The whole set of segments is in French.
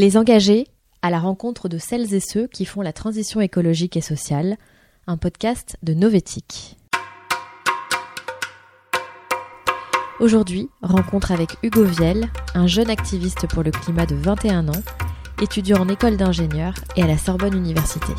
Les engagés à la rencontre de celles et ceux qui font la transition écologique et sociale, un podcast de Novétique. Aujourd'hui, rencontre avec Hugo Viel, un jeune activiste pour le climat de 21 ans, étudiant en école d'ingénieur et à la Sorbonne Université.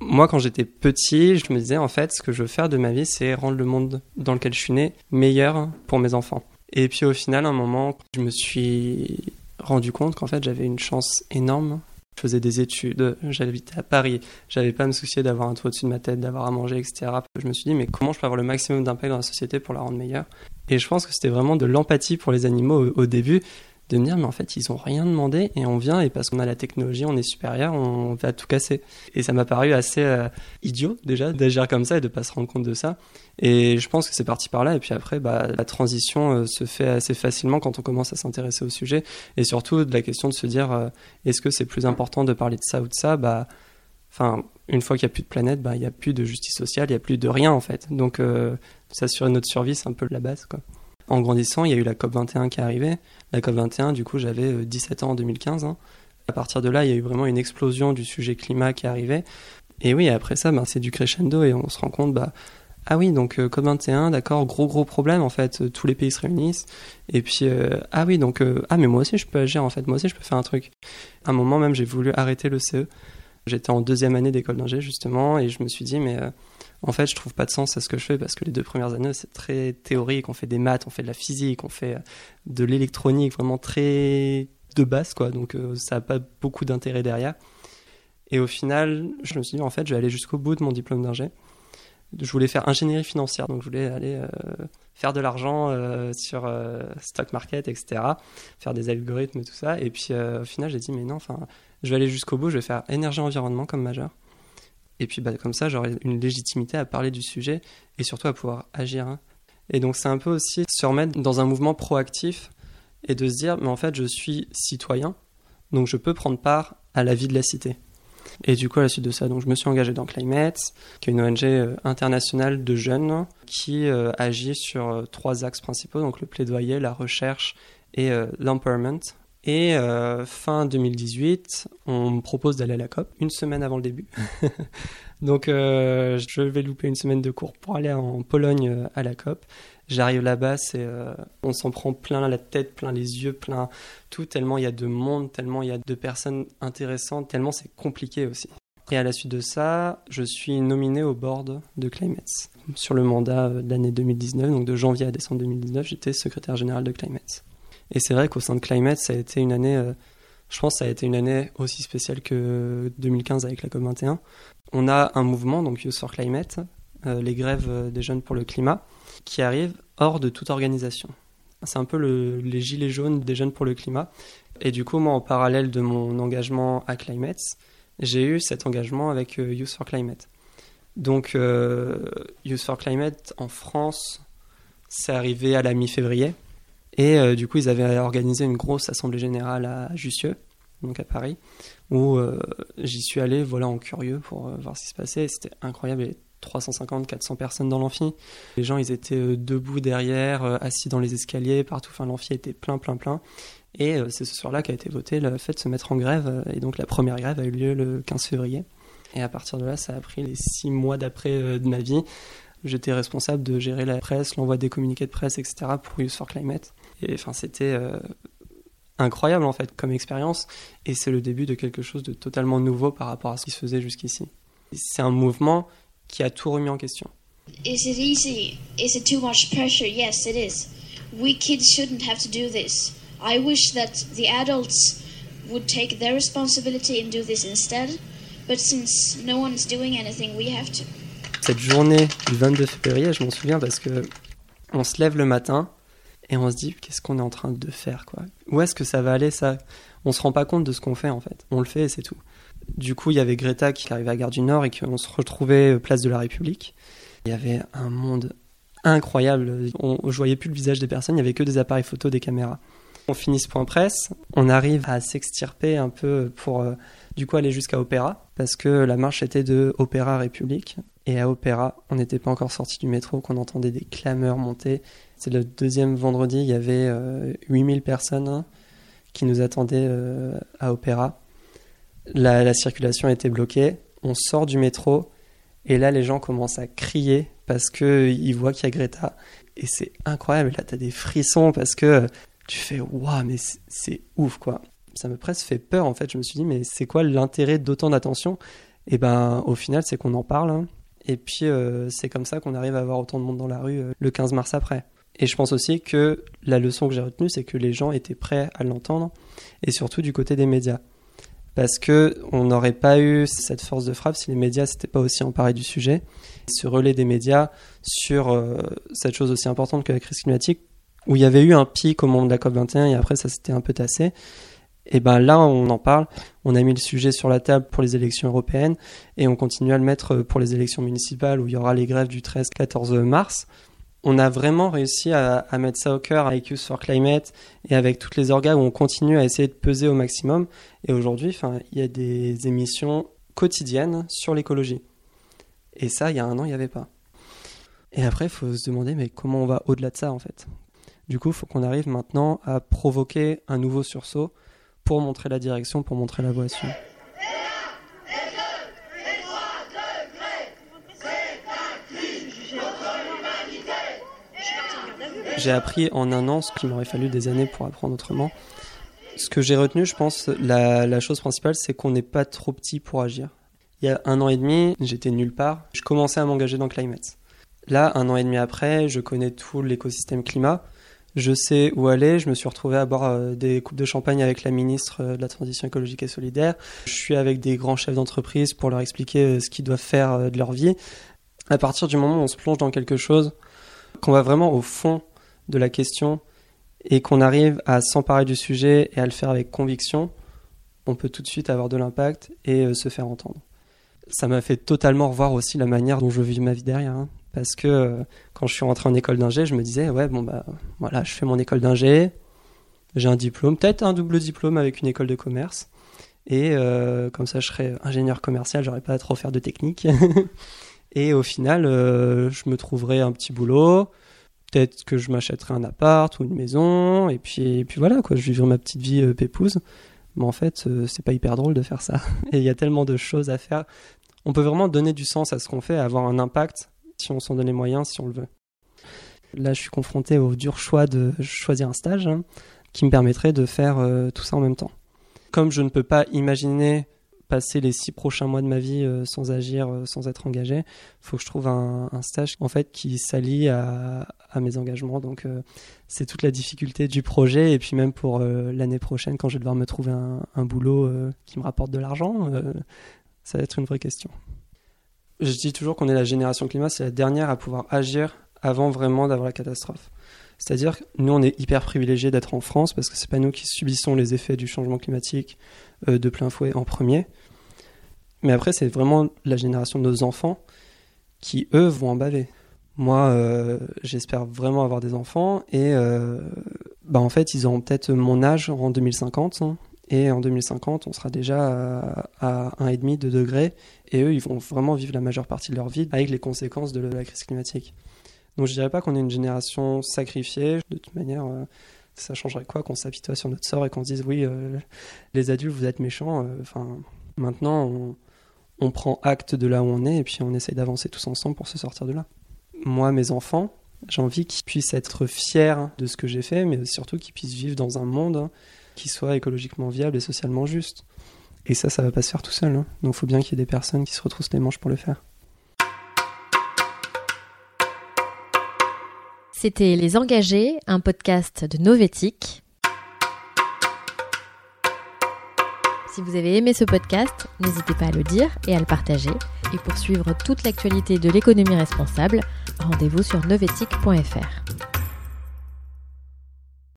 Moi, quand j'étais petit, je me disais en fait, ce que je veux faire de ma vie, c'est rendre le monde dans lequel je suis né meilleur pour mes enfants. Et puis au final, à un moment, je me suis rendu compte qu'en fait, j'avais une chance énorme. Je faisais des études, j'habitais à Paris, j'avais pas à me soucier d'avoir un toit au-dessus de ma tête, d'avoir à manger, etc. Je me suis dit, mais comment je peux avoir le maximum d'impact dans la société pour la rendre meilleure? Et je pense que c'était vraiment de l'empathie pour les animaux au, au début de me dire mais en fait ils ont rien demandé et on vient et parce qu'on a la technologie on est supérieur on va tout casser. Et ça m'a paru assez euh, idiot déjà d'agir comme ça et de pas se rendre compte de ça. Et je pense que c'est parti par là. Et puis après bah, la transition euh, se fait assez facilement quand on commence à s'intéresser au sujet. Et surtout de la question de se dire euh, est-ce que c'est plus important de parler de ça ou de ça? Bah enfin une fois qu'il n'y a plus de planète bah il n'y a plus de justice sociale il n'y a plus de rien en fait. Donc s'assurer notre survie c'est un peu la base quoi en grandissant, il y a eu la COP21 qui est arrivée. La COP21, du coup, j'avais 17 euh, ans en 2015. Hein. À partir de là, il y a eu vraiment une explosion du sujet climat qui est arrivé. Et oui, après ça, ben, c'est du crescendo et on se rend compte, bah, ah oui, donc euh, COP21, d'accord, gros gros problème en fait, euh, tous les pays se réunissent. Et puis, ah oui, donc, ah mais moi aussi je peux agir en fait, moi aussi je peux faire un truc. À un moment même, j'ai voulu arrêter le CE. J'étais en deuxième année d'école d'ingé justement et je me suis dit, mais en fait, je trouve pas de sens à ce que je fais parce que les deux premières années, c'est très théorique. On fait des maths, on fait de la physique, on fait euh, de l'électronique, vraiment très de base, quoi. Donc, euh, ça n'a pas beaucoup d'intérêt derrière. Et au final, je me suis dit, en fait, je vais aller jusqu'au bout de mon diplôme d'ingé. Je voulais faire ingénierie financière, donc je voulais aller euh, faire de l'argent sur stock market, etc., faire des algorithmes et tout ça. Et puis, au final, j'ai dit, mais non, enfin, je vais aller jusqu'au bout, je vais faire énergie-environnement comme majeur. Et puis bah, comme ça, j'aurai une légitimité à parler du sujet et surtout à pouvoir agir. Hein. Et donc c'est un peu aussi se remettre dans un mouvement proactif et de se dire, mais en fait, je suis citoyen, donc je peux prendre part à la vie de la cité. Et du coup, à la suite de ça, donc je me suis engagé dans Climate, qui est une ONG euh, internationale de jeunes qui euh, agit sur euh, trois axes principaux, donc le plaidoyer, la recherche et l'empowerment, et euh, fin 2018, on me propose d'aller à la COP, une semaine avant le début. Donc euh, je vais louper une semaine de cours pour aller en Pologne euh, à la COP. J'arrive là-bas, c'est on s'en prend plein la tête, plein les yeux, plein tout, tellement il y a de monde, tellement il y a de personnes intéressantes, tellement c'est compliqué aussi. Et à la suite de ça, je suis nominé au board de Climates. Sur le mandat de l'année 2019, donc de janvier à décembre 2019, j'étais secrétaire général de Climates. Et c'est vrai qu'au sein de Climate, ça a été une année, euh, je pense, ça a été une année aussi spéciale que 2015 avec la COP21. On a un mouvement, donc Youth for Climate, euh, les grèves euh, des jeunes pour le climat, qui arrive hors de toute organisation. C'est un peu le, les gilets jaunes des jeunes pour le climat. Et du coup, moi, en parallèle de mon engagement à Climate, j'ai eu cet engagement avec Youth for Climate. Donc, Youth for Climate en France, c'est arrivé à la mi-février. Et euh, du coup, ils avaient organisé une grosse assemblée générale à Jussieu, donc à Paris, où euh, j'y suis allé voilà, en curieux pour euh, voir ce qui se passait. C'était incroyable, il y avait 350, 400 personnes dans l'amphi. Les gens, ils étaient debout derrière, assis dans les escaliers, partout. Enfin, l'amphi était plein, plein, plein. Et c'est ce soir-là qu'a été voté le fait de se mettre en grève. Et donc, la première grève a eu lieu le 15 février. Et à partir de là, ça a pris les six mois d'après de ma vie. J'étais responsable de gérer la presse, l'envoi des communiqués de presse, etc. pour Youth for Climate. Et enfin, c'était euh, incroyable en fait comme expérience. Et c'est le début de quelque chose de totalement nouveau par rapport à ce qui se faisait jusqu'ici. C'est un mouvement qui a tout remis en question. Is it easy? Is it too much pressure? Yes, it is. We kids shouldn't have to do this. I wish that the adults would take their responsibility and do this instead. But since no one is doing anything, we have to. Cette journée du 22 février, je m'en souviens parce que on se lève le matin et on se dit qu'est-ce qu'on est en train de faire quoi? Où est-ce que ça va aller ça? On se rend pas compte de ce qu'on fait en fait. On le fait et c'est tout. Du coup, il y avait Greta qui arrivait à Gare du Nord et qu'on se retrouvait euh, place de la République. Il y avait un monde incroyable. On, ne voyais plus le visage des personnes, il y avait que des appareils photo, des caméras. On finit ce point presse, on arrive à s'extirper un peu pour euh, du coup aller jusqu'à Opéra parce que la marche était de Opéra République et à Opéra, on n'était pas encore sorti du métro, qu'on entendait des clameurs monter. C'est le deuxième vendredi, il y avait 8000 euh, personnes qui nous attendait euh, à Opéra. La, la circulation était bloquée. On sort du métro et là, les gens commencent à crier parce qu'ils voient qu'il y a Greta. Et c'est incroyable. Là, tu as des frissons parce que tu fais waouh, mais c'est ouf quoi. Ça me presque fait peur en fait. Je me suis dit, mais c'est quoi l'intérêt d'autant d'attention? Et ben, au final, c'est qu'on en parle. Hein. Et puis, euh, c'est comme ça qu'on arrive à avoir autant de monde dans la rue le 15 mars après. Et je pense aussi que la leçon que j'ai retenue, c'est que les gens étaient prêts à l'entendre, et surtout du côté des médias. Parce que on n'aurait pas eu cette force de frappe si les médias s'étaient pas aussi emparés du sujet. Ce relais des médias sur euh, cette chose aussi importante que la crise climatique, où il y avait eu un pic au moment de la COP21 et après ça s'était un peu tassé. Et ben là, on en parle. On a mis le sujet sur la table pour les élections européennes et on continue à le mettre pour les élections municipales où il y aura les grèves du 13-14 mars on a vraiment réussi à, mettre ça au cœur avec Youth for Climate et avec toutes les organes où on continue à essayer de peser au maximum. Et aujourd'hui, il y a des émissions quotidiennes sur l'écologie. Et ça, il y a un an, il n'y avait pas. Et après, il faut se demander, mais comment on va au-delà de ça, en fait? Du coup, il faut qu'on arrive maintenant à provoquer un nouveau sursaut pour montrer la direction, pour montrer la voie à suivre. J'ai appris en un an ce qu'il m'aurait fallu des années pour apprendre autrement. Ce que j'ai retenu, je pense, la, chose principale, c'est qu'on n'est pas trop petit pour agir. Il y a un an et demi, j'étais nulle part. Je commençais à m'engager dans Climate. Là, un an et demi après, je connais tout l'écosystème climat. Je sais où aller. Je me suis retrouvé à boire euh, des coupes de champagne avec la ministre euh, de la Transition écologique et solidaire. Je suis avec des grands chefs d'entreprise pour leur expliquer euh, ce qu'ils doivent faire de leur vie. À partir du moment où on se plonge dans quelque chose, qu'on va vraiment au fond de la question et qu'on arrive à s'emparer du sujet et à le faire avec conviction, on peut tout de suite avoir de l'impact et euh, se faire entendre. Ça m'a fait totalement revoir aussi la manière dont je vis ma vie derrière. Hein. parce que euh, quand je suis rentré en école d'ingé, je me disais, ouais, bon, bah voilà, je fais mon école d'ingé, j'ai un diplôme, peut-être un double diplôme avec une école de commerce. Et euh, comme ça, je serais ingénieur commercial, j'aurais pas à trop faire de technique. et au final, je me trouverais un petit boulot, peut-être que je m'achèterai un appart ou une maison, et puis, puis voilà, quoi, je vivrai ma petite vie euh, pépouse. Mais en fait, euh, c'est pas hyper drôle de faire ça. Et il y a tellement de choses à faire. On peut vraiment donner du sens à ce qu'on fait, avoir un impact si on s'en donne les moyens, si on le veut. Là, je suis confronté au dur choix de choisir un stage hein, qui me permettrait de faire euh, tout ça en même temps. Comme je ne peux pas imaginer passer les six prochains mois de ma vie euh, sans agir, euh, sans être engagé. Faut que je trouve un, stage en fait qui s'allie à, mes engagements. Donc euh, c'est toute la difficulté du projet et puis même pour l'année prochaine quand je vais devoir me trouver un, boulot qui me rapporte de l'argent, ça va être une vraie question. Je dis toujours qu'on est la génération climat, c'est la dernière à pouvoir agir avant vraiment d'avoir la catastrophe. C'est-à-dire que nous, on est hyper privilégiés d'être en France parce que c'est pas nous qui subissons les effets du changement climatique de plein fouet en premier. Mais après, c'est vraiment la génération de nos enfants qui, eux, vont en baver. Moi, euh, j'espère vraiment avoir des enfants et euh, bah, en fait, ils auront peut-être mon âge en 2050. Hein. et en 2050, on sera déjà à, 1,5 de degrés. Et eux, ils vont vraiment vivre la majeure partie de leur vie avec les conséquences de la crise climatique. Donc je dirais pas qu'on est une génération sacrifiée. De toute manière, euh, ça changerait quoi qu'on s'apitoie sur notre sort et qu'on se dise oui, les adultes, vous êtes méchants. Enfin, maintenant, on prend acte de là où on est et puis on essaye d'avancer tous ensemble pour se sortir de là. Moi, mes enfants, j'ai envie qu'ils puissent être fiers de ce que j'ai fait, mais surtout qu'ils puissent vivre dans un monde qui soit écologiquement viable et socialement juste. Et ça, ça va pas se faire tout seul. Hein. Donc il faut bien qu'il y ait des personnes qui se retroussent les manches pour le faire. C'était Les Engagés, un podcast de Novétique. Si vous avez aimé ce podcast, n'hésitez pas à le dire et à le partager. Et pour suivre toute l'actualité de l'économie responsable, rendez-vous sur novetic.fr.